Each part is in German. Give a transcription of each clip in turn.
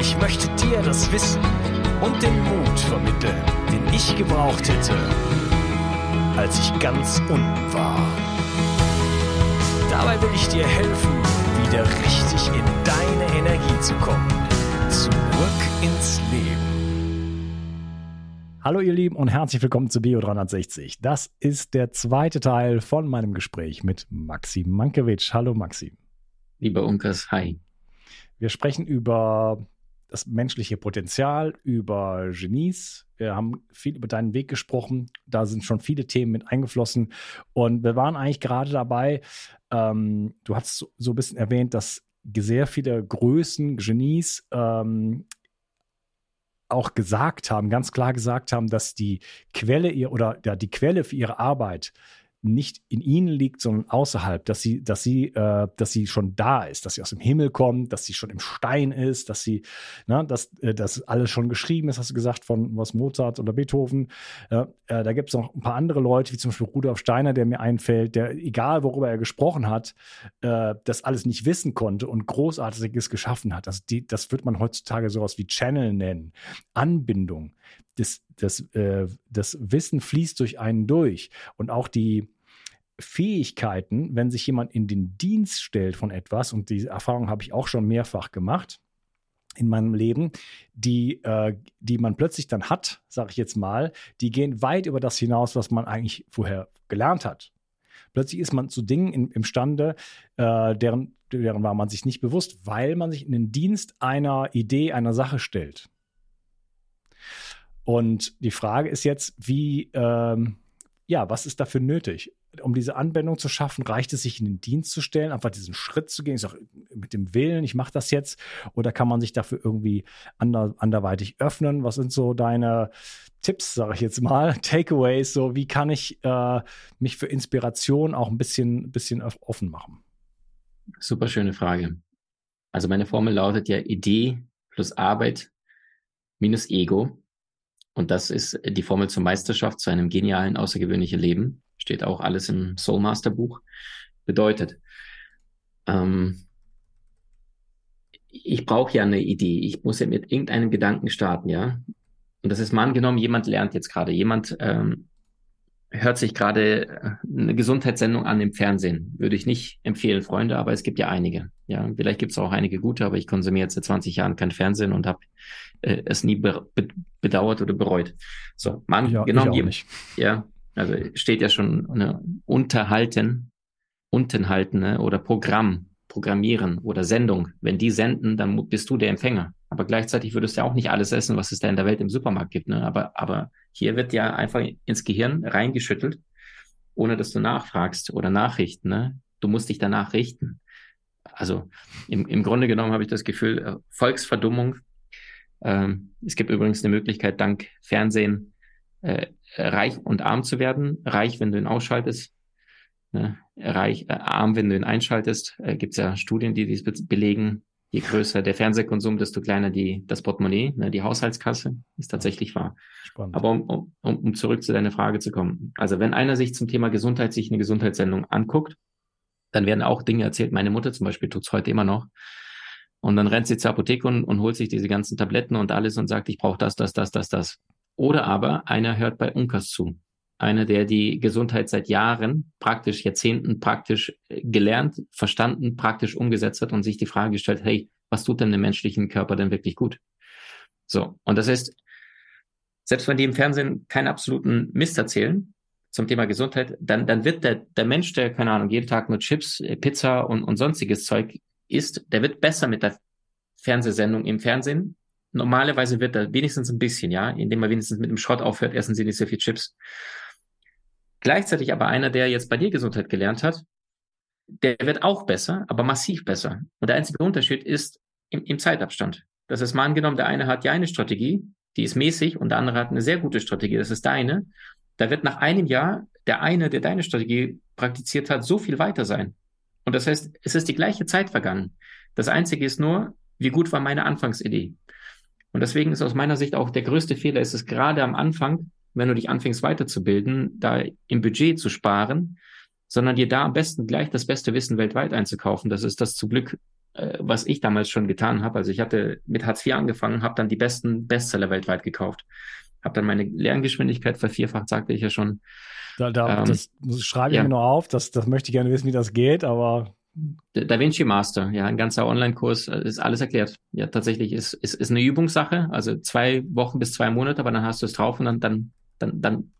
Ich möchte dir das Wissen und den Mut vermitteln, den ich gebraucht hätte, als ich ganz unten war. Dabei will ich dir helfen, wieder richtig in deine Energie zu kommen. Zurück ins Leben. Hallo ihr Lieben und herzlich willkommen zu Bio 360. Das ist der zweite Teil von meinem Gespräch mit Maxim Mankiewicz. Hallo Maxim. Lieber Unkas, hi. Wir sprechen über das menschliche Potenzial, über Genies. Wir haben viel über deinen Weg gesprochen. Da sind schon viele Themen mit eingeflossen. Und wir waren eigentlich gerade dabei, ähm, du hast so, ein bisschen erwähnt, dass sehr viele Größen, Genies ähm, auch gesagt haben, ganz klar gesagt haben, dass die Quelle ihr oder ja, die Quelle für ihre Arbeit nicht in ihnen liegt, sondern außerhalb, dass sie, dass sie, äh, dass sie schon da ist, dass sie aus dem Himmel kommt, dass sie schon im Stein ist, dass sie, ne, dass, äh, dass alles schon geschrieben ist, hast du gesagt, von was Mozart oder Beethoven. Äh, äh, da gibt es noch ein paar andere Leute, wie zum Beispiel Rudolf Steiner, der mir einfällt, der, egal worüber er gesprochen hat, äh, das alles nicht wissen konnte und Großartiges geschaffen hat. Also die, das wird man heutzutage sowas wie Channel nennen. Anbindung das, das, äh, das Wissen fließt durch einen durch und auch die Fähigkeiten, wenn sich jemand in den Dienst stellt von etwas, und diese Erfahrung habe ich auch schon mehrfach gemacht in meinem Leben, die, äh, die man plötzlich dann hat, sage ich jetzt mal, die gehen weit über das hinaus, was man eigentlich vorher gelernt hat. Plötzlich ist man zu Dingen in, imstande, äh, deren, deren war man sich nicht bewusst, weil man sich in den Dienst einer Idee, einer Sache stellt. Und die Frage ist jetzt, wie, ähm, ja, was ist dafür nötig? Um diese Anwendung zu schaffen, reicht es sich in den Dienst zu stellen, einfach diesen Schritt zu gehen, ich sag, mit dem Willen, ich mache das jetzt, oder kann man sich dafür irgendwie ander, anderweitig öffnen? Was sind so deine Tipps, sage ich jetzt mal, Takeaways, so wie kann ich äh, mich für Inspiration auch ein bisschen, bisschen offen machen? Super schöne Frage. Also meine Formel lautet ja Idee plus Arbeit minus Ego und das ist die Formel zur Meisterschaft, zu einem genialen, außergewöhnlichen Leben. Steht auch alles im Soulmaster Buch. Bedeutet, ähm, ich brauche ja eine Idee. Ich muss ja mit irgendeinem Gedanken starten, ja. Und das ist mal angenommen, jemand lernt jetzt gerade, jemand ähm, hört sich gerade äh, eine Gesundheitssendung an im Fernsehen. Würde ich nicht empfehlen, Freunde, aber es gibt ja einige. Ja, vielleicht gibt es auch einige gute, aber ich konsumiere jetzt seit 20 Jahren kein Fernsehen und habe äh, es nie be be bedauert oder bereut. So, man, ja, genau, je, ja, Also steht ja schon ne, unterhalten, untenhalten ne, oder Programm, programmieren oder Sendung. Wenn die senden, dann bist du der Empfänger. Aber gleichzeitig würdest du ja auch nicht alles essen, was es da in der Welt im Supermarkt gibt. Ne? Aber, aber hier wird ja einfach ins Gehirn reingeschüttelt, ohne dass du nachfragst oder Nachrichten. Ne? Du musst dich danach richten. Also im, im Grunde genommen habe ich das Gefühl, äh, Volksverdummung. Ähm, es gibt übrigens eine Möglichkeit, dank Fernsehen äh, reich und arm zu werden. Reich, wenn du ihn ausschaltest. Ne? Reich, äh, arm, wenn du ihn einschaltest. Äh, gibt es ja Studien, die dies be belegen. Je größer der Fernsehkonsum, desto kleiner die, das Portemonnaie, ne, die Haushaltskasse, ist tatsächlich wahr. Spannend. Aber um, um, um zurück zu deiner Frage zu kommen. Also wenn einer sich zum Thema Gesundheit sich eine Gesundheitssendung anguckt, dann werden auch Dinge erzählt. Meine Mutter zum Beispiel tut's heute immer noch. Und dann rennt sie zur Apotheke und, und holt sich diese ganzen Tabletten und alles und sagt, ich brauche das, das, das, das, das. Oder aber einer hört bei Unkas zu. Einer, der die Gesundheit seit Jahren, praktisch Jahrzehnten praktisch äh, gelernt, verstanden, praktisch umgesetzt hat und sich die Frage gestellt, hey, was tut denn dem menschlichen Körper denn wirklich gut? So. Und das heißt, selbst wenn die im Fernsehen keinen absoluten Mist erzählen, zum Thema Gesundheit, dann, dann wird der, der Mensch, der, keine Ahnung, jeden Tag nur Chips, äh, Pizza und, und sonstiges Zeug isst, der wird besser mit der Fernsehsendung im Fernsehen. Normalerweise wird er wenigstens ein bisschen, ja, indem er wenigstens mit dem Schrott aufhört, essen sie nicht so viel Chips. Gleichzeitig aber einer, der jetzt bei dir Gesundheit gelernt hat, der wird auch besser, aber massiv besser. Und der einzige Unterschied ist im, im Zeitabstand. Das ist mal angenommen, der eine hat ja eine Strategie, die ist mäßig und der andere hat eine sehr gute Strategie, das ist deine. Da wird nach einem Jahr der eine, der deine Strategie praktiziert hat, so viel weiter sein. Und das heißt, es ist die gleiche Zeit vergangen. Das Einzige ist nur, wie gut war meine Anfangsidee. Und deswegen ist aus meiner Sicht auch der größte Fehler, ist es gerade am Anfang, wenn du dich anfängst weiterzubilden, da im Budget zu sparen, sondern dir da am besten gleich das beste Wissen weltweit einzukaufen. Das ist das zum Glück, äh, was ich damals schon getan habe. Also ich hatte mit Hartz IV angefangen, habe dann die besten Bestseller weltweit gekauft habe dann meine Lerngeschwindigkeit vervierfacht, sagte ich ja schon. Da, da, ähm, das schreibe ich ja. mir noch auf, das, das möchte ich gerne wissen, wie das geht, aber. Da Vinci Master, ja, ein ganzer Online-Kurs, äh, ist alles erklärt. Ja, tatsächlich ist, ist, ist eine Übungssache, also zwei Wochen bis zwei Monate, aber dann hast du es drauf und dann, dann, dann, dann,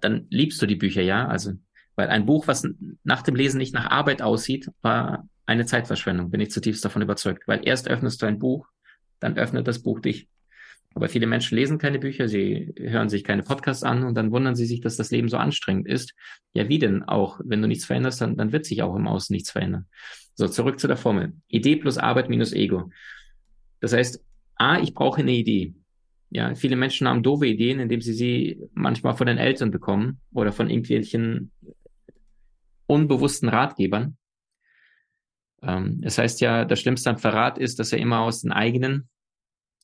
dann, liebst du die Bücher, ja. Also, weil ein Buch, was nach dem Lesen nicht nach Arbeit aussieht, war eine Zeitverschwendung, bin ich zutiefst davon überzeugt. Weil erst öffnest du ein Buch, dann öffnet das Buch dich. Aber viele Menschen lesen keine Bücher, sie hören sich keine Podcasts an und dann wundern sie sich, dass das Leben so anstrengend ist. Ja, wie denn auch? Wenn du nichts veränderst, dann, dann wird sich auch im Außen nichts verändern. So, zurück zu der Formel. Idee plus Arbeit minus Ego. Das heißt, A, ich brauche eine Idee. Ja, viele Menschen haben doofe Ideen, indem sie sie manchmal von den Eltern bekommen oder von irgendwelchen unbewussten Ratgebern. Ähm, das heißt ja, das Schlimmste am Verrat ist, dass er immer aus den eigenen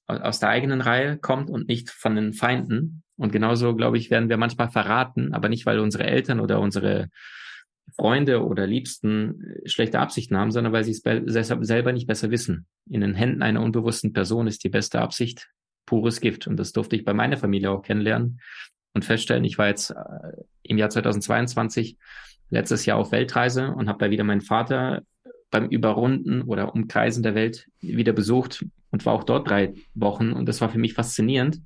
aus der eigenen Reihe kommt und nicht von den Feinden. Und genauso, glaube ich, werden wir manchmal verraten, aber nicht, weil unsere Eltern oder unsere Freunde oder Liebsten äh, schlechte Absichten haben, sondern weil sie es selber nicht besser wissen. In den Händen einer unbewussten Person ist die beste Absicht pures Gift. Und das durfte ich bei meiner Familie auch kennenlernen und feststellen. Ich war jetzt äh, im Jahr 2022 letztes Jahr auf Weltreise und habe da wieder meinen Vater beim Überrunden oder Umkreisen der Welt wieder besucht und war auch dort drei Wochen. Und das war für mich faszinierend,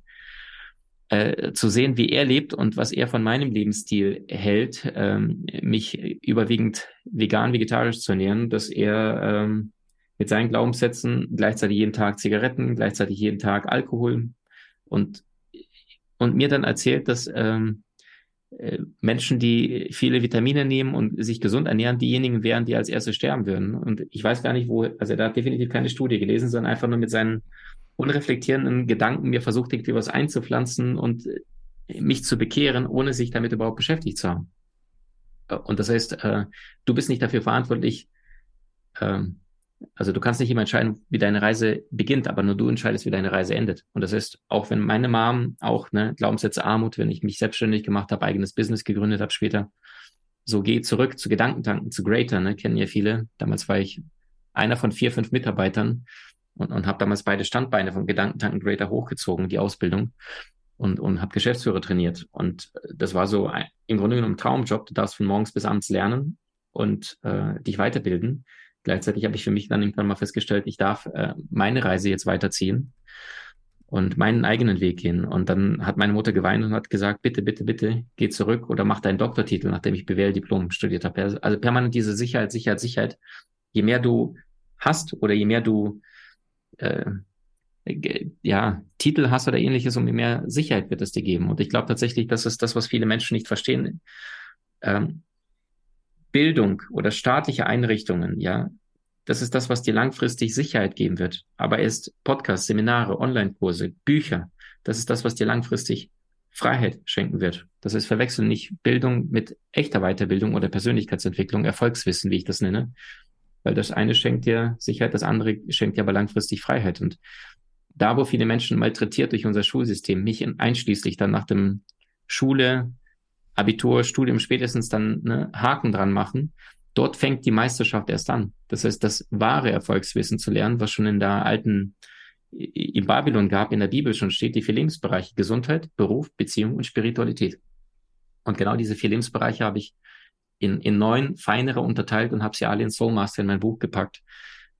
äh, zu sehen, wie er lebt und was er von meinem Lebensstil hält, ähm, mich überwiegend vegan, vegetarisch zu ernähren, dass er ähm, mit seinen Glaubenssätzen gleichzeitig jeden Tag Zigaretten, gleichzeitig jeden Tag Alkohol und, und mir dann erzählt, dass ähm, äh, Menschen, die viele Vitamine nehmen und sich gesund ernähren, diejenigen wären, die als erste sterben würden. Und ich weiß gar nicht, wo, also er hat definitiv keine Studie gelesen, sondern einfach nur mit seinen unreflektierenden Gedanken mir versucht, irgendwie was einzupflanzen und äh, mich zu bekehren, ohne sich damit überhaupt beschäftigt zu haben. Äh, und das heißt, du bist nicht dafür verantwortlich, ähm, also du kannst nicht immer entscheiden, wie deine Reise beginnt, aber nur du entscheidest, wie deine Reise endet. Und das heißt, auch wenn meine Mom auch ne, Glaubenssätze Armut, wenn ich mich selbstständig gemacht habe, eigenes Business gegründet habe später, so geh zurück zu Gedankentanken, zu Greater, ne, kennen ja viele. Damals war ich einer von vier, fünf Mitarbeitern und, und habe damals beide Standbeine von Gedankentanken Greater hochgezogen, die Ausbildung und, und habe Geschäftsführer trainiert. Und das war so ein, im Grunde genommen ein Traumjob. Du darfst von morgens bis abends lernen und äh, dich weiterbilden. Gleichzeitig habe ich für mich dann irgendwann mal festgestellt, ich darf äh, meine Reise jetzt weiterziehen. und meinen eigenen Weg gehen. Und dann hat meine Mutter geweint und hat gesagt, bitte, bitte, bitte, geh zurück oder mach deinen Doktortitel, nachdem ich BWL-Diplom studiert habe. Also, also permanent diese Sicherheit, Sicherheit, Sicherheit. Je mehr du hast oder je mehr du äh, ja, Titel hast oder ähnliches, umso mehr Sicherheit wird es dir geben. Und ich glaube tatsächlich, das ist das, was viele Menschen nicht verstehen. Ähm, Bildung oder staatliche Einrichtungen, ja, das ist das, was dir langfristig Sicherheit geben wird. Aber erst Podcasts, Seminare, Online-Kurse, Bücher, das ist das, was dir langfristig Freiheit schenken wird. Das heißt, verwechseln nicht Bildung mit echter Weiterbildung oder Persönlichkeitsentwicklung, Erfolgswissen, wie ich das nenne. Weil das eine schenkt dir Sicherheit, das andere schenkt dir aber langfristig Freiheit. Und da, wo viele Menschen malträtiert durch unser Schulsystem, mich einschließlich dann nach dem Schule, Abitur, Studium spätestens dann ne, Haken dran machen, dort fängt die Meisterschaft erst an. Das heißt, das wahre Erfolgswissen zu lernen, was schon in der alten, in Babylon gab, in der Bibel schon steht, die vier Lebensbereiche Gesundheit, Beruf, Beziehung und Spiritualität. Und genau diese vier Lebensbereiche habe ich in, in neun feinere unterteilt und habe sie alle in Soulmaster in mein Buch gepackt,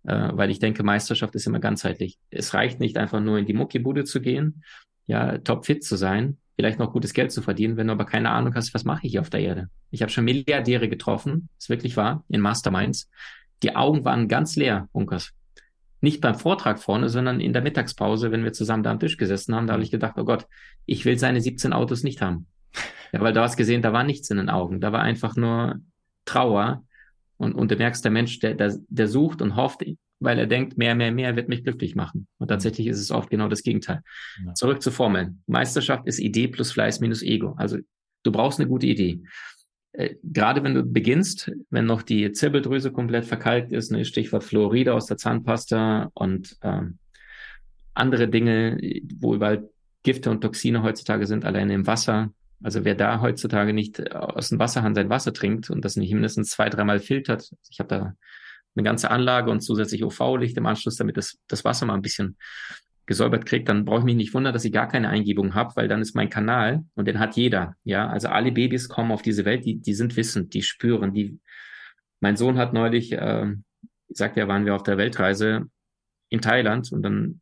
äh, weil ich denke, Meisterschaft ist immer ganzheitlich. Es reicht nicht einfach nur in die Muckibude zu gehen, ja, topfit zu sein, vielleicht noch gutes Geld zu verdienen, wenn du aber keine Ahnung hast, was mache ich hier auf der Erde. Ich habe schon Milliardäre getroffen, ist wirklich wahr, in Masterminds. Die Augen waren ganz leer, Unkas. Nicht beim Vortrag vorne, sondern in der Mittagspause, wenn wir zusammen da am Tisch gesessen haben, da habe ich gedacht, oh Gott, ich will seine 17 Autos nicht haben. Ja, weil du hast gesehen, da war nichts in den Augen. Da war einfach nur Trauer. Und, und du merkst, der Mensch, der, der, der sucht und hofft, weil er denkt, mehr, mehr, mehr wird mich glücklich machen. Und tatsächlich ist es oft genau das Gegenteil. Ja. Zurück zur Formel. Meisterschaft ist Idee plus Fleiß minus Ego. Also du brauchst eine gute Idee. Äh, gerade wenn du beginnst, wenn noch die Zirbeldrüse komplett verkalkt ist, ne, Stichwort Fluoride aus der Zahnpasta und ähm, andere Dinge, wo überall Gifte und Toxine heutzutage sind, alleine im Wasser. Also wer da heutzutage nicht aus dem Wasserhahn sein Wasser trinkt und das nicht mindestens zwei, dreimal filtert, ich habe da eine ganze Anlage und zusätzlich UV-Licht im Anschluss, damit das, das Wasser mal ein bisschen gesäubert kriegt, dann brauche ich mich nicht wundern, dass ich gar keine Eingebung habe, weil dann ist mein Kanal und den hat jeder. Ja, also alle Babys kommen auf diese Welt, die, die sind wissend, die spüren, die. Mein Sohn hat neulich, äh, ich sagte ja, waren wir auf der Weltreise in Thailand und dann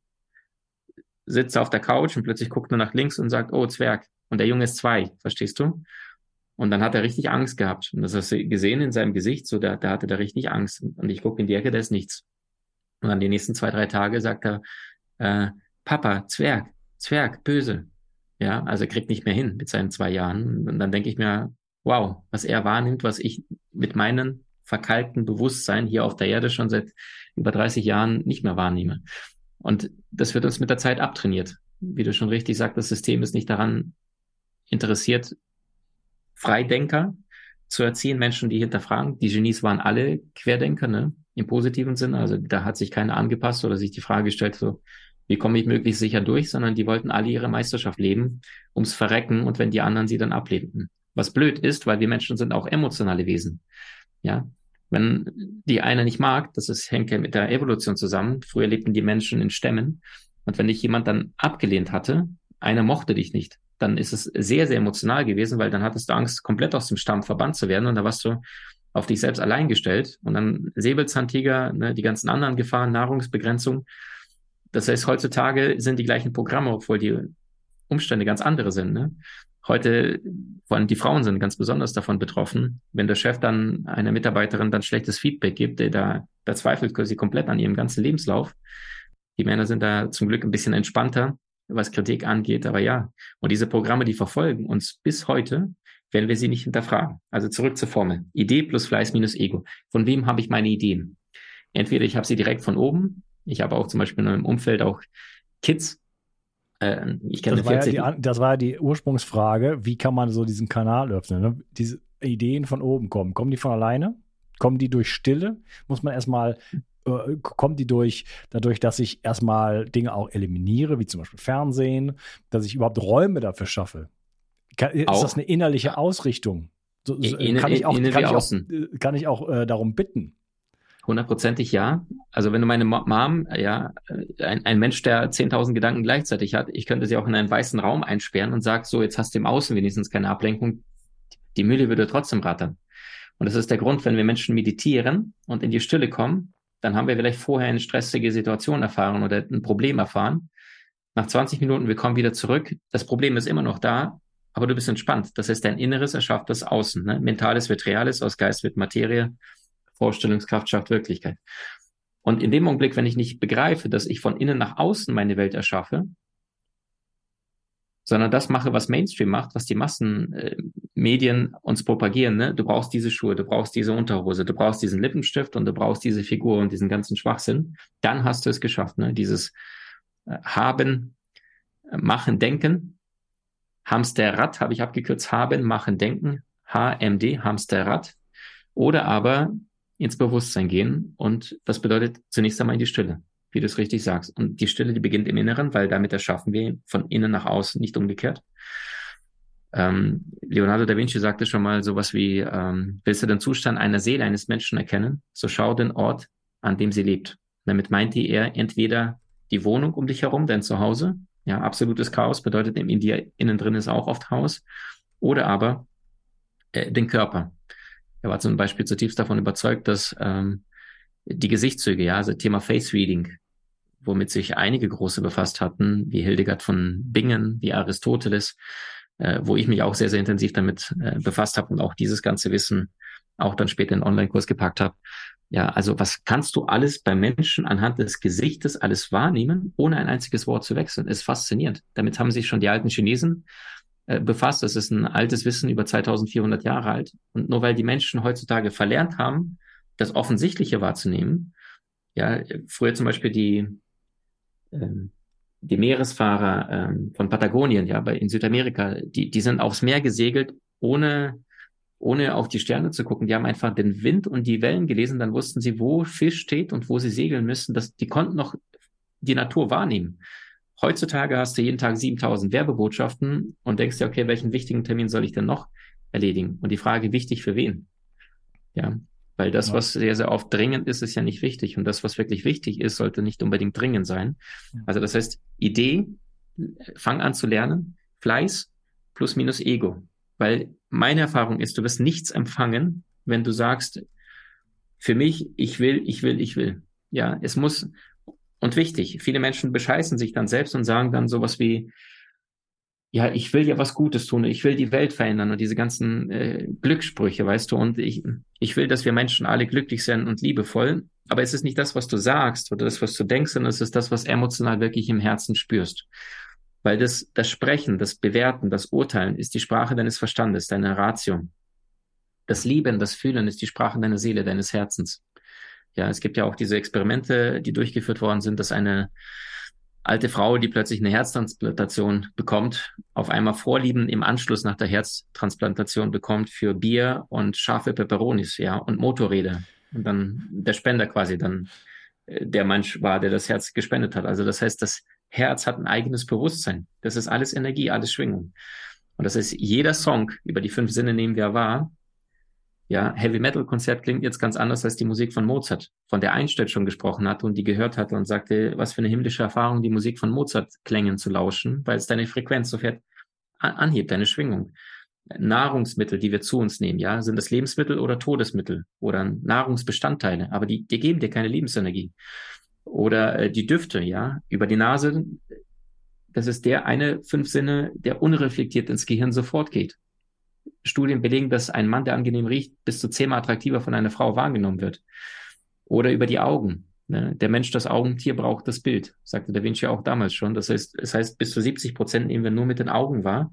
sitzt er auf der Couch und plötzlich guckt er nach links und sagt, oh, Zwerg. Und der Junge ist zwei, verstehst du? Und dann hat er richtig Angst gehabt. Und das hast du gesehen in seinem Gesicht, so da, da hatte er richtig Angst. Und ich gucke in die Ecke, da ist nichts. Und dann die nächsten zwei, drei Tage sagt er, äh, Papa, Zwerg, Zwerg, böse. Ja, also er kriegt nicht mehr hin mit seinen zwei Jahren. Und dann denke ich mir, wow, was er wahrnimmt, was ich mit meinem verkalkten Bewusstsein hier auf der Erde schon seit über 30 Jahren nicht mehr wahrnehme. Und das wird uns mit der Zeit abtrainiert. Wie du schon richtig sagst, das System ist nicht daran interessiert, Freidenker zu erziehen, Menschen, die hinterfragen. Die Genies waren alle Querdenker, ne? Im positiven Sinne. Also da hat sich keiner angepasst oder sich die Frage gestellt, so, wie komme ich möglichst sicher durch, sondern die wollten alle ihre Meisterschaft leben, ums Verrecken und wenn die anderen sie dann ablehnten. Was blöd ist, weil wir Menschen sind auch emotionale Wesen. Ja. Wenn die einer nicht mag, das ist, hängt ja mit der Evolution zusammen. Früher lebten die Menschen in Stämmen. Und wenn dich jemand dann abgelehnt hatte, einer mochte dich nicht, dann ist es sehr, sehr emotional gewesen, weil dann hattest du Angst, komplett aus dem Stamm verbannt zu werden und da warst du auf dich selbst allein gestellt und dann Säbelzahntiger, ne, die ganzen anderen Gefahren, Nahrungsbegrenzung. Das heißt, heutzutage sind die gleichen Programme, obwohl die Umstände ganz andere sind. Ne? Heute, vor allem die Frauen sind ganz besonders davon betroffen. Wenn der Chef dann einer Mitarbeiterin dann schlechtes Feedback gibt, der da, da zweifelt sie komplett an ihrem ganzen Lebenslauf. Die Männer sind da zum Glück ein bisschen entspannter was Kritik angeht. Aber ja, und diese Programme, die verfolgen uns bis heute, wenn wir sie nicht hinterfragen. Also zurück zur Formel. Idee plus Fleiß minus Ego. Von wem habe ich meine Ideen? Entweder ich habe sie direkt von oben. Ich habe auch zum Beispiel in meinem Umfeld auch Kids. Äh, ich kenne das, war ja die, das war ja die Ursprungsfrage. Wie kann man so diesen Kanal öffnen? Ne? Diese Ideen von oben kommen. Kommen die von alleine? Kommen die durch Stille? Muss man erstmal äh, kommt die durch, dadurch, dass ich erstmal Dinge auch eliminiere, wie zum Beispiel Fernsehen, dass ich überhaupt Räume dafür schaffe. Kann, ist das eine innerliche Ausrichtung? So, so, kann, ich auch, kann, ich auch, äh, kann ich auch äh, darum bitten? Hundertprozentig ja. Also wenn du meine Mom, ja, äh, ein, ein Mensch, der 10.000 Gedanken gleichzeitig hat, ich könnte sie auch in einen weißen Raum einsperren und sag so, jetzt hast du im Außen wenigstens keine Ablenkung. Die Mühle würde trotzdem rattern. Und das ist der Grund, wenn wir Menschen meditieren und in die Stille kommen, dann haben wir vielleicht vorher eine stressige Situation erfahren oder ein Problem erfahren. Nach 20 Minuten, wir kommen wieder zurück. Das Problem ist immer noch da, aber du bist entspannt. Das heißt, dein Inneres erschafft das Außen. Ne? Mentales wird Reales, aus Geist wird Materie, Vorstellungskraft schafft Wirklichkeit. Und in dem Augenblick, wenn ich nicht begreife, dass ich von innen nach außen meine Welt erschaffe, sondern das mache, was Mainstream macht, was die Massenmedien äh, uns propagieren. Ne? Du brauchst diese Schuhe, du brauchst diese Unterhose, du brauchst diesen Lippenstift und du brauchst diese Figur und diesen ganzen Schwachsinn. Dann hast du es geschafft. Ne? Dieses äh, Haben, äh, Machen, Denken. Hamsterrad habe ich abgekürzt. Haben, Machen, Denken. HMD, Hamsterrad. Oder aber ins Bewusstsein gehen. Und das bedeutet zunächst einmal in die Stille wie du es richtig sagst. Und die Stille, die beginnt im Inneren, weil damit erschaffen wir von innen nach außen, nicht umgekehrt. Ähm, Leonardo da Vinci sagte schon mal sowas wie, ähm, willst du den Zustand einer Seele eines Menschen erkennen, so schau den Ort, an dem sie lebt. Damit meinte er entweder die Wohnung um dich herum, dein Zuhause, ja, absolutes Chaos bedeutet in dir innen drin ist auch oft Haus, oder aber äh, den Körper. Er war zum Beispiel zutiefst davon überzeugt, dass ähm, die Gesichtszüge, ja, also Thema Face Reading, womit sich einige große befasst hatten, wie Hildegard von Bingen, wie Aristoteles, äh, wo ich mich auch sehr, sehr intensiv damit äh, befasst habe und auch dieses ganze Wissen auch dann später in den Online-Kurs gepackt habe. Ja, also was kannst du alles beim Menschen anhand des Gesichtes alles wahrnehmen, ohne ein einziges Wort zu wechseln? Ist faszinierend. Damit haben sich schon die alten Chinesen äh, befasst. Das ist ein altes Wissen über 2400 Jahre alt. Und nur weil die Menschen heutzutage verlernt haben, das Offensichtliche wahrzunehmen, ja, früher zum Beispiel die ähm, die Meeresfahrer ähm, von Patagonien, ja, in Südamerika, die, die sind aufs Meer gesegelt, ohne, ohne auf die Sterne zu gucken. Die haben einfach den Wind und die Wellen gelesen, dann wussten sie, wo Fisch steht und wo sie segeln müssen. Das, die konnten noch die Natur wahrnehmen. Heutzutage hast du jeden Tag 7000 Werbebotschaften und denkst dir, okay, welchen wichtigen Termin soll ich denn noch erledigen? Und die Frage, wichtig für wen? Ja, weil das, ja. was sehr, sehr oft dringend ist, ist ja nicht wichtig. Und das, was wirklich wichtig ist, sollte nicht unbedingt dringend sein. Also das heißt, Idee, fang an zu lernen, Fleiß plus minus Ego. Weil meine Erfahrung ist, du wirst nichts empfangen, wenn du sagst, für mich, ich will, ich will, ich will. Ja, es muss, und wichtig, viele Menschen bescheißen sich dann selbst und sagen dann sowas wie, ja, ich will ja was Gutes tun, ich will die Welt verändern und diese ganzen äh, Glückssprüche, weißt du, und ich, ich will, dass wir Menschen alle glücklich sind und liebevoll, aber es ist nicht das, was du sagst oder das, was du denkst, sondern es ist das, was emotional wirklich im Herzen spürst. Weil das, das Sprechen, das Bewerten, das Urteilen ist die Sprache deines Verstandes, deiner Ratio. Das Lieben, das Fühlen ist die Sprache deiner Seele, deines Herzens. Ja, es gibt ja auch diese Experimente, die durchgeführt worden sind, dass eine alte Frau, die plötzlich eine Herztransplantation bekommt, auf einmal Vorlieben im Anschluss nach der Herztransplantation bekommt für Bier und scharfe Peperonis, ja, und Motorräder. Und dann der Spender quasi dann äh, der Mensch war, der das Herz gespendet hat. Also das heißt, das Herz hat ein eigenes Bewusstsein. Das ist alles Energie, alles Schwingung. Und das heißt, jeder Song über die fünf Sinne nehmen wir wahr, ja, Heavy Metal Konzert klingt jetzt ganz anders als die Musik von Mozart, von der Einstein schon gesprochen hatte und die gehört hatte und sagte, was für eine himmlische Erfahrung, die Musik von Mozart klängen zu lauschen, weil es deine Frequenz sofort anhebt, deine Schwingung. Nahrungsmittel, die wir zu uns nehmen, ja, sind das Lebensmittel oder Todesmittel oder Nahrungsbestandteile, aber die, die geben dir keine Lebensenergie. Oder äh, die Düfte, ja, über die Nase, das ist der eine fünf Sinne, der unreflektiert ins Gehirn sofort geht. Studien belegen, dass ein Mann, der angenehm riecht, bis zu zehnmal attraktiver von einer Frau wahrgenommen wird. Oder über die Augen. Ne? Der Mensch, das Augentier, braucht das Bild, sagte Da Vinci auch damals schon. Das heißt, das heißt, bis zu 70 Prozent nehmen wir nur mit den Augen wahr.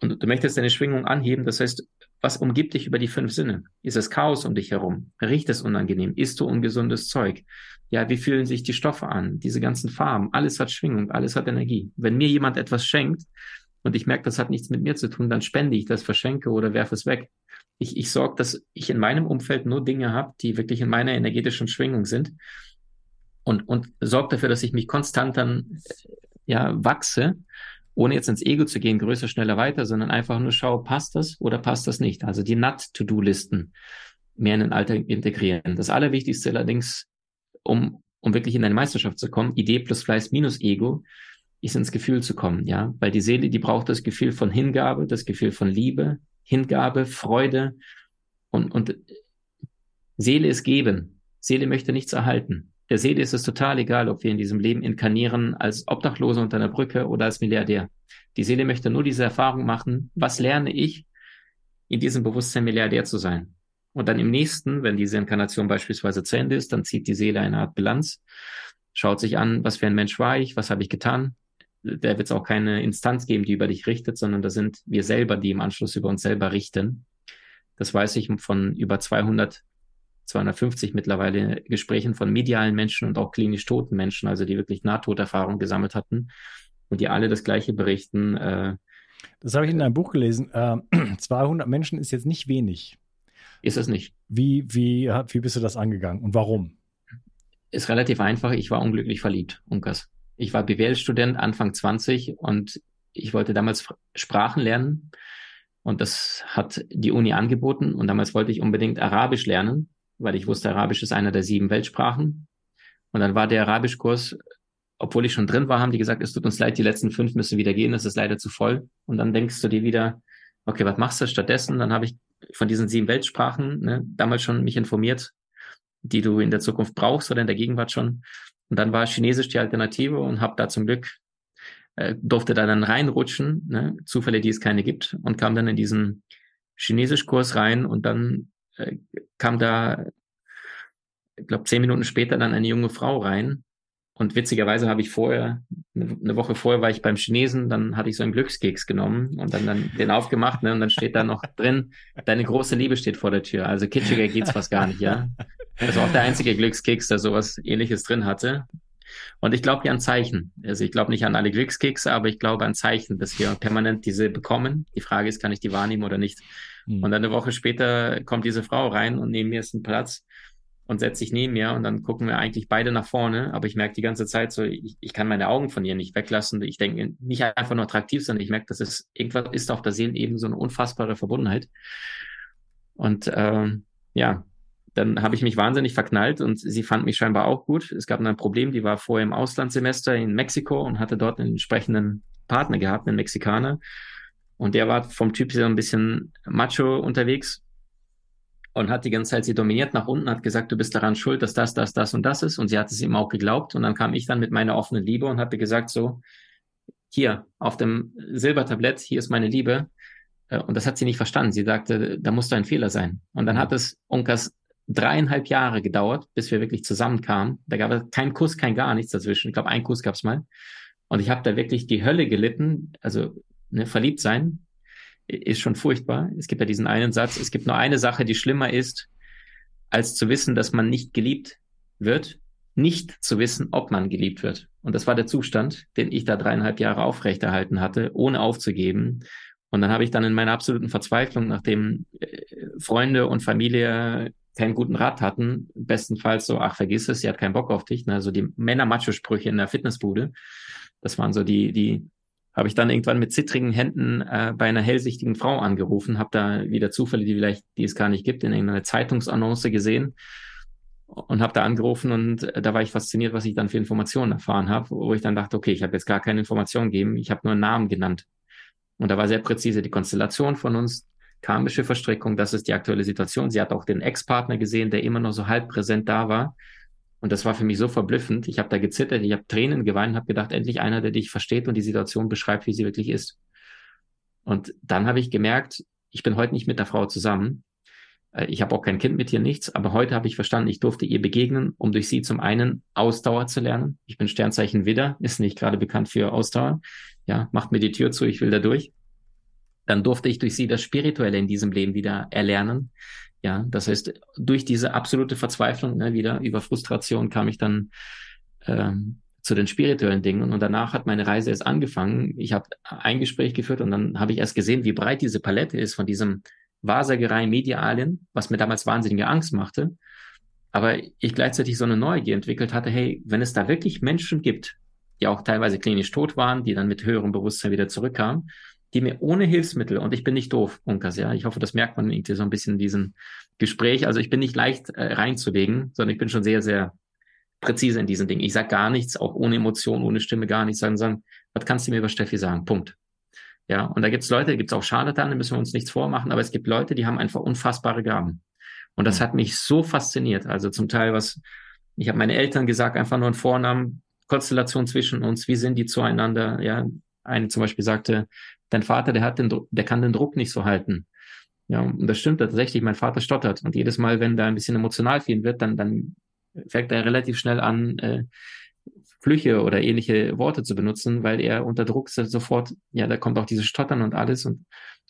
Und du möchtest deine Schwingung anheben. Das heißt, was umgibt dich über die fünf Sinne? Ist es Chaos um dich herum? Riecht es unangenehm? Isst du ungesundes Zeug? Ja, wie fühlen sich die Stoffe an? Diese ganzen Farben? Alles hat Schwingung, alles hat Energie. Wenn mir jemand etwas schenkt, und ich merke, das hat nichts mit mir zu tun, dann spende ich das, verschenke oder werfe es weg. Ich, ich sorge, dass ich in meinem Umfeld nur Dinge habe, die wirklich in meiner energetischen Schwingung sind und, und sorge dafür, dass ich mich konstant dann ja, wachse, ohne jetzt ins Ego zu gehen, größer, schneller, weiter, sondern einfach nur schaue, passt das oder passt das nicht? Also die NUT-To-Do-Listen mehr in den Alltag integrieren. Das Allerwichtigste allerdings, um, um wirklich in eine Meisterschaft zu kommen, Idee plus Fleiß minus Ego, ist ins Gefühl zu kommen, ja, weil die Seele, die braucht das Gefühl von Hingabe, das Gefühl von Liebe, Hingabe, Freude und, und Seele ist geben. Seele möchte nichts erhalten. Der Seele ist es total egal, ob wir in diesem Leben inkarnieren als Obdachloser unter einer Brücke oder als Milliardär. Die Seele möchte nur diese Erfahrung machen, was lerne ich, in diesem Bewusstsein Milliardär zu sein. Und dann im nächsten, wenn diese Inkarnation beispielsweise zu Ende ist, dann zieht die Seele eine Art Bilanz, schaut sich an, was für ein Mensch war ich, was habe ich getan. Da wird es auch keine Instanz geben, die über dich richtet, sondern da sind wir selber, die im Anschluss über uns selber richten. Das weiß ich von über 200, 250 mittlerweile Gesprächen von medialen Menschen und auch klinisch toten Menschen, also die wirklich Nahtoderfahrung gesammelt hatten und die alle das Gleiche berichten. Äh, das habe ich in deinem Buch gelesen. Äh, 200 Menschen ist jetzt nicht wenig. Ist es nicht. Wie, wie, wie bist du das angegangen und warum? Ist relativ einfach. Ich war unglücklich verliebt, Unkas. Ich war BWL-Student, Anfang 20 und ich wollte damals Sprachen lernen und das hat die Uni angeboten und damals wollte ich unbedingt Arabisch lernen, weil ich wusste, Arabisch ist einer der sieben Weltsprachen. Und dann war der Arabischkurs, obwohl ich schon drin war, haben die gesagt, es tut uns leid, die letzten fünf müssen wieder gehen, das ist leider zu voll. Und dann denkst du dir wieder, okay, was machst du stattdessen? Dann habe ich von diesen sieben Weltsprachen ne, damals schon mich informiert, die du in der Zukunft brauchst oder in der Gegenwart schon. Und dann war Chinesisch die Alternative und habe da zum Glück äh, durfte da dann reinrutschen, ne, Zufälle, die es keine gibt, und kam dann in diesen Chinesischkurs rein und dann äh, kam da, ich glaube, zehn Minuten später dann eine junge Frau rein, und witzigerweise habe ich vorher, eine Woche vorher war ich beim Chinesen, dann hatte ich so einen Glückskeks genommen und dann, dann den aufgemacht, ne, und dann steht da noch drin, deine große Liebe steht vor der Tür. Also kitschiger geht's fast gar nicht, ja. Das war auch der einzige Glückskeks, der sowas ähnliches drin hatte. Und ich glaube hier an Zeichen. Also ich glaube nicht an alle Glückskekse, aber ich glaube an Zeichen, dass wir permanent diese bekommen. Die Frage ist, kann ich die wahrnehmen oder nicht? Mhm. Und dann eine Woche später kommt diese Frau rein und neben mir ist ein Platz und setzt sich neben mir und dann gucken wir eigentlich beide nach vorne. Aber ich merke die ganze Zeit so, ich, ich kann meine Augen von ihr nicht weglassen. Ich denke nicht einfach nur attraktiv, sondern ich merke, dass es irgendwas ist auf der Seelenebene so eine unfassbare Verbundenheit. Und ähm, ja, dann habe ich mich wahnsinnig verknallt und sie fand mich scheinbar auch gut. Es gab ein Problem, die war vorher im Auslandssemester in Mexiko und hatte dort einen entsprechenden Partner gehabt, einen Mexikaner. Und der war vom Typ so ein bisschen macho unterwegs und hat die ganze Zeit sie dominiert nach unten, hat gesagt, du bist daran schuld, dass das, das, das und das ist. Und sie hat es ihm auch geglaubt. Und dann kam ich dann mit meiner offenen Liebe und hatte gesagt, so, hier auf dem Silbertablett, hier ist meine Liebe. Äh, und das hat sie nicht verstanden. Sie sagte, da muss doch ein Fehler sein. Und dann hat es Unkas dreieinhalb Jahre gedauert, bis wir wirklich zusammenkamen. Da gab es keinen Kuss, kein gar nichts dazwischen. Ich glaube, einen Kuss gab es mal. Und ich habe da wirklich die Hölle gelitten. Also ne, verliebt sein, ist schon furchtbar. Es gibt ja diesen einen Satz, es gibt nur eine Sache, die schlimmer ist, als zu wissen, dass man nicht geliebt wird, nicht zu wissen, ob man geliebt wird. Und das war der Zustand, den ich da dreieinhalb Jahre aufrechterhalten hatte, ohne aufzugeben. Und dann habe ich dann in meiner absoluten Verzweiflung, nachdem äh, Freunde und Familie keinen guten Rat hatten, bestenfalls so, ach, vergiss es, sie hat keinen Bock auf dich, ne? also die Männer-Macho-Sprüche in der Fitnessbude. Das waren so die, die habe ich dann irgendwann mit zittrigen Händen äh, bei einer hellsichtigen Frau angerufen, habe da wieder Zufälle, die vielleicht, die es gar nicht gibt, in irgendeiner Zeitungsannonce gesehen und habe da angerufen und äh, da war ich fasziniert, was ich dann für Informationen erfahren habe, wo ich dann dachte, okay, ich habe jetzt gar keine Informationen gegeben, ich habe nur einen Namen genannt. Und da war sehr präzise die Konstellation von uns, karmische Verstrickung, das ist die aktuelle Situation. Sie hat auch den Ex-Partner gesehen, der immer nur so halb präsent da war. Und das war für mich so verblüffend. Ich habe da gezittert, ich habe Tränen geweint, habe gedacht, endlich einer, der dich versteht und die Situation beschreibt, wie sie wirklich ist. Und dann habe ich gemerkt, ich bin heute nicht mit der Frau zusammen. Äh, ich habe auch kein Kind mit ihr, nichts. Aber heute habe ich verstanden, ich durfte ihr begegnen, um durch sie zum einen Ausdauer zu lernen. Ich bin Sternzeichen Widder, ist nicht gerade bekannt für Ausdauer. Ja, macht mir die Tür zu, ich will da durch. Dann durfte ich durch sie das Spirituelle in diesem Leben wieder erlernen. Ja, das heißt, durch diese absolute Verzweiflung, ne, wieder über Frustration kam ich dann ähm, zu den spirituellen Dingen und danach hat meine Reise erst angefangen. Ich habe ein Gespräch geführt und dann habe ich erst gesehen, wie breit diese Palette ist von diesem Wahrsagerei Medialien, was mir damals wahnsinnige Angst machte. Aber ich gleichzeitig so eine Neugier entwickelt hatte, hey, wenn es da wirklich Menschen gibt, die auch teilweise klinisch tot waren, die dann mit höherem Bewusstsein wieder zurückkamen, die mir ohne Hilfsmittel, und ich bin nicht doof, Unkas, ja, ich hoffe, das merkt man irgendwie so ein bisschen in diesem Gespräch. Also ich bin nicht leicht äh, reinzulegen, sondern ich bin schon sehr, sehr präzise in diesen Dingen. Ich sage gar nichts, auch ohne Emotion, ohne Stimme, gar nichts, sondern sagen, was kannst du mir über Steffi sagen? Punkt. Ja, und da gibt's Leute, da gibt's auch Scharlatanen, da müssen wir uns nichts vormachen, aber es gibt Leute, die haben einfach unfassbare Gaben. Und das hat mich so fasziniert. Also zum Teil, was Ich habe meine Eltern gesagt, einfach nur einen Vornamen, Konstellation zwischen uns, wie sind die zueinander? Ja, eine zum Beispiel sagte, dein Vater, der hat den, der kann den Druck nicht so halten. Ja, und das stimmt tatsächlich. Mein Vater stottert und jedes Mal, wenn da ein bisschen emotional viel wird, dann dann fängt er relativ schnell an, äh, Flüche oder ähnliche Worte zu benutzen, weil er unter Druck sofort, ja, da kommt auch dieses Stottern und alles und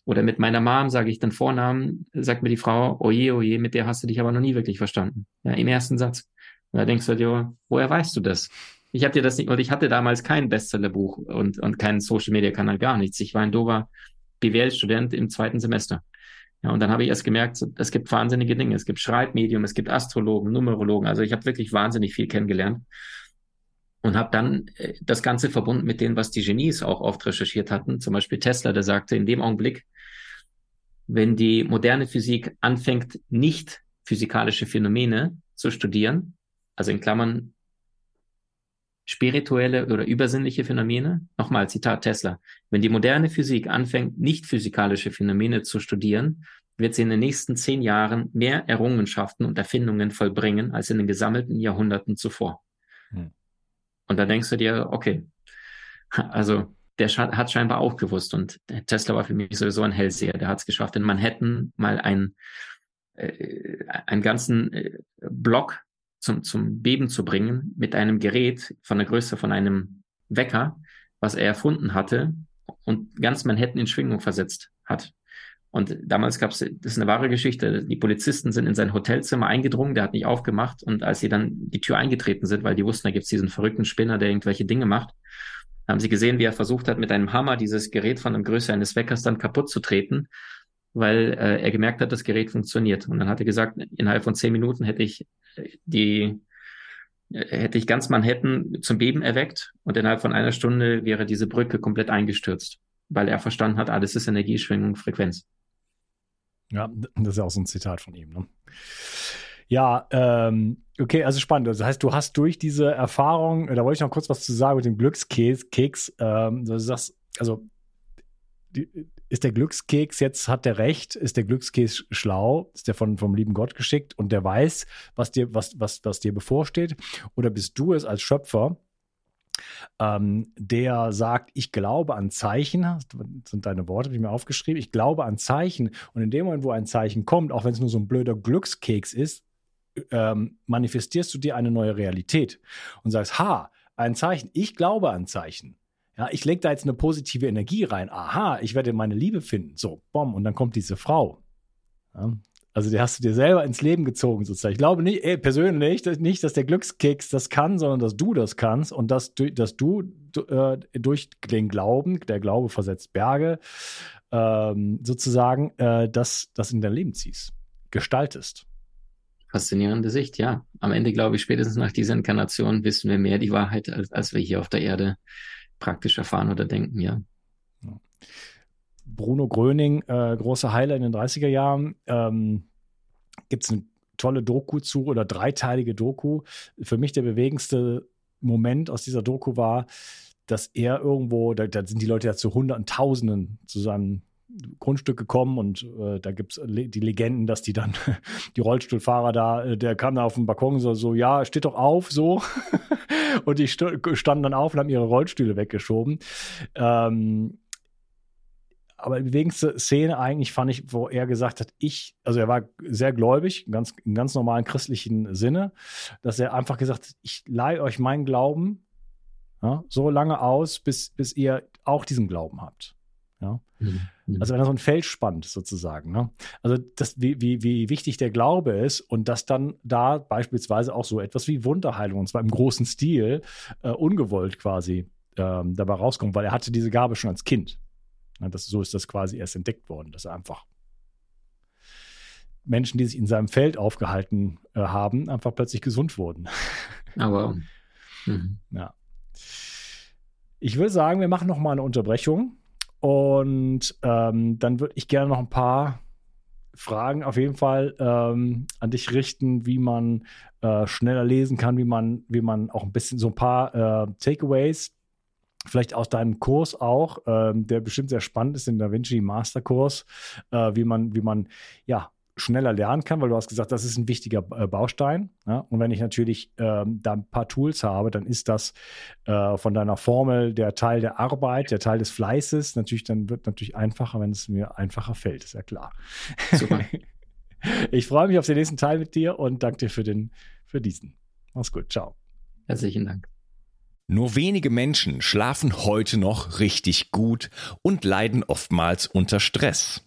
oder mit meiner Mom sage ich dann Vornamen, sagt mir die Frau, oje, oje, mit der hast du dich aber noch nie wirklich verstanden. Ja, im ersten Satz. Und da denkst du dir, woher weißt du das? Ich habe dir das nicht, und ich hatte damals kein Bestsellerbuch und, und keinen Social Media Kanal, gar nichts. Ich war ein dober BWL-Student im zweiten Semester. Ja, und dann habe ich erst gemerkt, es gibt wahnsinnige Dinge. Es gibt Schreibmedium, es gibt Astrologen, Numerologen. Also ich habe wirklich wahnsinnig viel kennengelernt und habe dann äh, das Ganze verbunden mit dem, was die Genies auch oft recherchiert hatten. Zum Beispiel Tesla, der sagte, in dem Augenblick, wenn die moderne Physik anfängt, nicht physikalische Phänomene zu studieren, also in Klammern spirituelle oder übersinnliche Phänomene, nochmal Zitat Tesla, wenn die moderne Physik anfängt, nicht physikalische Phänomene zu studieren, wird sie in den nächsten zehn Jahren mehr Errungenschaften und Erfindungen vollbringen als in den gesammelten Jahrhunderten zuvor. Hm. Und da denkst du dir, okay, also der hat scheinbar auch gewusst und Tesla war für mich sowieso ein Hellseher. Der hat es geschafft, in Manhattan mal ein, äh, einen ganzen äh, Block zum, zum Beben zu bringen mit einem Gerät von der Größe von einem Wecker, was er erfunden hatte und ganz Manhattan in Schwingung versetzt hat. Und damals gab es, das ist eine wahre Geschichte, die Polizisten sind in sein Hotelzimmer eingedrungen, der hat nicht aufgemacht. Und als sie dann die Tür eingetreten sind, weil die wussten, da gibt es diesen verrückten Spinner, der irgendwelche Dinge macht, haben sie gesehen, wie er versucht hat, mit einem Hammer dieses Gerät von der Größe eines Weckers dann kaputt zu treten, weil äh, er gemerkt hat, das Gerät funktioniert. Und dann hat er gesagt, innerhalb von zehn Minuten hätte ich die hätte ich ganz Manhattan zum Beben erweckt und innerhalb von einer Stunde wäre diese Brücke komplett eingestürzt, weil er verstanden hat, alles ist Energieschwingung, Frequenz. Ja, das ist ja auch so ein Zitat von ihm. Ne? Ja, ähm, okay, also spannend. Das heißt, du hast durch diese Erfahrung, da wollte ich noch kurz was zu sagen mit dem Glückskeks. Ähm, du sagst, also die, ist der Glückskeks jetzt, hat der recht, ist der Glückskeks schlau, ist der von, vom lieben Gott geschickt? Und der weiß, was dir, was, was, was dir bevorsteht? Oder bist du es als Schöpfer, ähm, der sagt, ich glaube an Zeichen, das sind deine Worte, die ich mir aufgeschrieben, ich glaube an Zeichen. Und in dem Moment, wo ein Zeichen kommt, auch wenn es nur so ein blöder Glückskeks ist, ähm, manifestierst du dir eine neue Realität und sagst, ha, ein Zeichen, ich glaube an Zeichen. Ja, ich lege da jetzt eine positive Energie rein. Aha, ich werde meine Liebe finden. So, bom, und dann kommt diese Frau. Ja, also die hast du dir selber ins Leben gezogen sozusagen. Ich glaube nicht, ey, persönlich nicht, dass der Glückskeks das kann, sondern dass du das kannst und dass, dass du äh, durch den Glauben, der Glaube versetzt Berge, ähm, sozusagen, äh, das, das in dein Leben ziehst, gestaltest. Faszinierende Sicht, ja. Am Ende glaube ich, spätestens nach dieser Inkarnation wissen wir mehr die Wahrheit, als, als wir hier auf der Erde praktisch erfahren oder denken, ja. Bruno Gröning, äh, großer Heiler in den 30er Jahren, ähm, gibt es eine tolle Doku zu oder dreiteilige Doku. Für mich der bewegendste Moment aus dieser Doku war, dass er irgendwo, da, da sind die Leute ja zu Hunderten, Tausenden zu seinem Grundstück gekommen und äh, da gibt es die Legenden, dass die dann, die Rollstuhlfahrer da, äh, der kam da auf den Balkon so, so ja, steht doch auf, so. und die st standen dann auf und haben ihre Rollstühle weggeschoben. Ähm, aber die bewegendste Szene eigentlich fand ich, wo er gesagt hat, ich, also er war sehr gläubig, ganz, im ganz normalen christlichen Sinne, dass er einfach gesagt hat, ich leihe euch meinen Glauben ja, so lange aus, bis, bis ihr auch diesen Glauben habt. Ja. Mhm. mhm. Also wenn er so ein Feld spannt, sozusagen. Ne? Also das, wie, wie, wie wichtig der Glaube ist und dass dann da beispielsweise auch so etwas wie Wunderheilung, und zwar im großen Stil, äh, ungewollt quasi ähm, dabei rauskommt, weil er hatte diese Gabe schon als Kind. Ja, das, so ist das quasi erst entdeckt worden, dass er einfach Menschen, die sich in seinem Feld aufgehalten äh, haben, einfach plötzlich gesund wurden. Aber mhm. ja. Ich würde sagen, wir machen noch mal eine Unterbrechung und ähm, dann würde ich gerne noch ein paar Fragen auf jeden Fall ähm, an dich richten, wie man äh, schneller lesen kann, wie man, wie man auch ein bisschen so ein paar äh, Takeaways, vielleicht aus deinem Kurs auch, ähm, der bestimmt sehr spannend ist, den Da Vinci Masterkurs, äh, wie man, wie man ja schneller lernen kann, weil du hast gesagt, das ist ein wichtiger äh, Baustein. Ja? Und wenn ich natürlich ähm, da ein paar Tools habe, dann ist das äh, von deiner Formel der Teil der Arbeit, der Teil des Fleißes. Natürlich, dann wird natürlich einfacher, wenn es mir einfacher fällt, ist ja klar. Super. ich freue mich auf den nächsten Teil mit dir und danke dir für, den, für diesen. Mach's gut. Ciao. Herzlichen Dank. Nur wenige Menschen schlafen heute noch richtig gut und leiden oftmals unter Stress.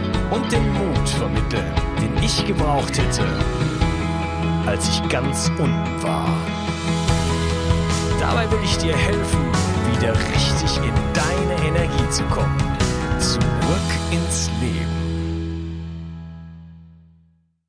und den Mut vermitteln, den ich gebraucht hätte, als ich ganz unten war. Dabei will ich dir helfen, wieder richtig in deine Energie zu kommen. Zurück ins Leben.